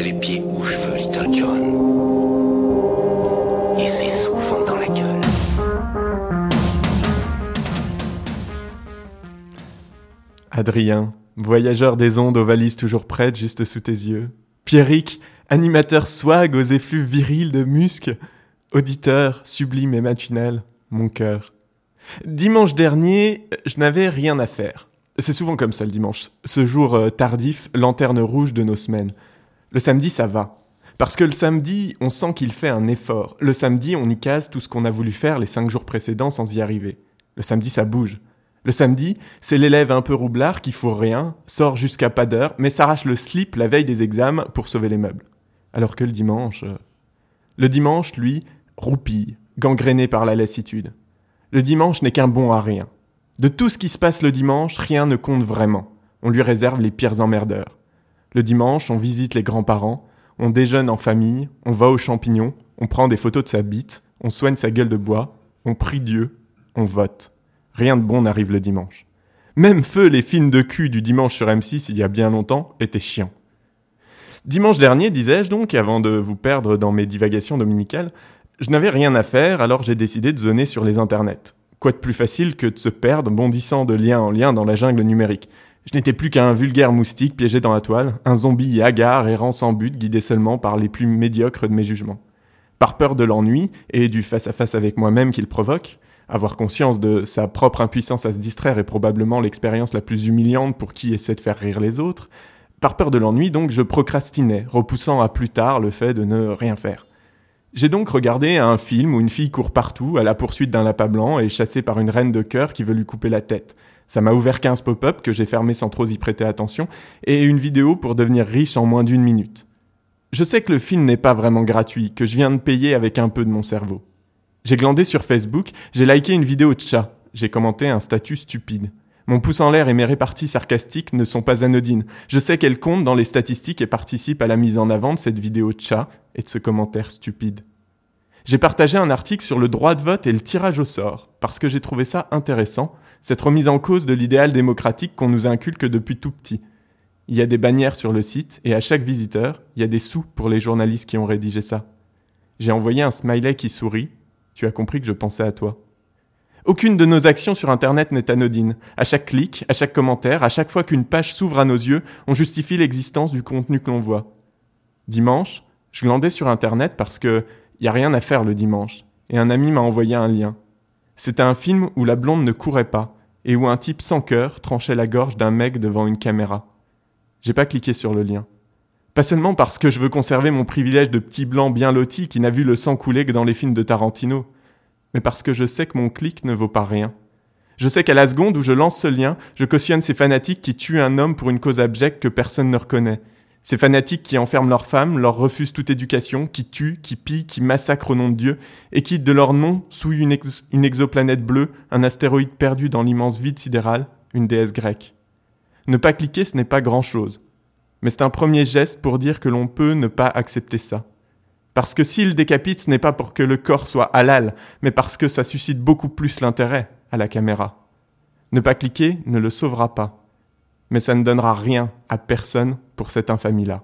les pieds où je veux, Little John. Et c'est souvent dans la gueule. Adrien, voyageur des ondes aux valises toujours prêtes juste sous tes yeux. Pierrick, animateur swag aux effluves virils de musc. Auditeur, sublime et matinal, mon cœur. Dimanche dernier, je n'avais rien à faire. C'est souvent comme ça le dimanche. Ce jour euh, tardif, lanterne rouge de nos semaines. Le samedi, ça va. Parce que le samedi, on sent qu'il fait un effort. Le samedi, on y case tout ce qu'on a voulu faire les cinq jours précédents sans y arriver. Le samedi, ça bouge. Le samedi, c'est l'élève un peu roublard qui fout rien, sort jusqu'à pas d'heure, mais s'arrache le slip la veille des examens pour sauver les meubles. Alors que le dimanche... euh, Le dimanche, lui, roupille, gangréné par la lassitude. Le dimanche n'est qu'un bon à rien. De tout ce qui se passe le dimanche, rien ne compte vraiment. On lui réserve les pires emmerdeurs. Le dimanche, on visite les grands-parents, on déjeune en famille, on va aux champignons, on prend des photos de sa bite, on soigne sa gueule de bois, on prie Dieu, on vote. Rien de bon n'arrive le dimanche. Même feu les films de cul du dimanche sur M6 il y a bien longtemps étaient chiants. Dimanche dernier, disais-je donc, avant de vous perdre dans mes divagations dominicales, je n'avais rien à faire, alors j'ai décidé de zoner sur les internets. Quoi de plus facile que de se perdre bondissant de lien en lien dans la jungle numérique? Je n'étais plus qu'un vulgaire moustique piégé dans la toile, un zombie hagard errant sans but, guidé seulement par les plus médiocres de mes jugements. Par peur de l'ennui et du face-à-face avec moi-même qu'il provoque, avoir conscience de sa propre impuissance à se distraire est probablement l'expérience la plus humiliante pour qui essaie de faire rire les autres. Par peur de l'ennui, donc, je procrastinais, repoussant à plus tard le fait de ne rien faire. J'ai donc regardé un film où une fille court partout à la poursuite d'un lapin blanc et chassée par une reine de cœur qui veut lui couper la tête. Ça m'a ouvert 15 pop-up que j'ai fermés sans trop y prêter attention et une vidéo pour devenir riche en moins d'une minute. Je sais que le film n'est pas vraiment gratuit, que je viens de payer avec un peu de mon cerveau. J'ai glandé sur Facebook, j'ai liké une vidéo de chat, j'ai commenté un statut stupide. Mon pouce en l'air et mes réparties sarcastiques ne sont pas anodines. Je sais qu'elles comptent dans les statistiques et participent à la mise en avant de cette vidéo de chat et de ce commentaire stupide. J'ai partagé un article sur le droit de vote et le tirage au sort, parce que j'ai trouvé ça intéressant, cette remise en cause de l'idéal démocratique qu'on nous inculque depuis tout petit. Il y a des bannières sur le site, et à chaque visiteur, il y a des sous pour les journalistes qui ont rédigé ça. J'ai envoyé un smiley qui sourit, tu as compris que je pensais à toi. Aucune de nos actions sur Internet n'est anodine. À chaque clic, à chaque commentaire, à chaque fois qu'une page s'ouvre à nos yeux, on justifie l'existence du contenu que l'on voit. Dimanche, je glandais sur Internet parce que y a rien à faire le dimanche, et un ami m'a envoyé un lien. C'était un film où la blonde ne courait pas, et où un type sans cœur tranchait la gorge d'un mec devant une caméra. J'ai pas cliqué sur le lien. Pas seulement parce que je veux conserver mon privilège de petit blanc bien loti qui n'a vu le sang couler que dans les films de Tarantino, mais parce que je sais que mon clic ne vaut pas rien. Je sais qu'à la seconde où je lance ce lien, je cautionne ces fanatiques qui tuent un homme pour une cause abjecte que personne ne reconnaît. Ces fanatiques qui enferment leurs femmes, leur refusent toute éducation, qui tuent, qui pillent, qui massacrent au nom de Dieu, et qui, de leur nom, souillent une, ex- une exoplanète bleue, un astéroïde perdu dans l'immense vide sidéral, une déesse grecque. Ne pas cliquer, ce n'est pas grand-chose. Mais c'est un premier geste pour dire que l'on peut ne pas accepter ça. Parce que s'il décapite, ce n'est pas pour que le corps soit halal, mais parce que ça suscite beaucoup plus l'intérêt à la caméra. Ne pas cliquer ne le sauvera pas. Mais ça ne donnera rien à personne pour cette infamie-là.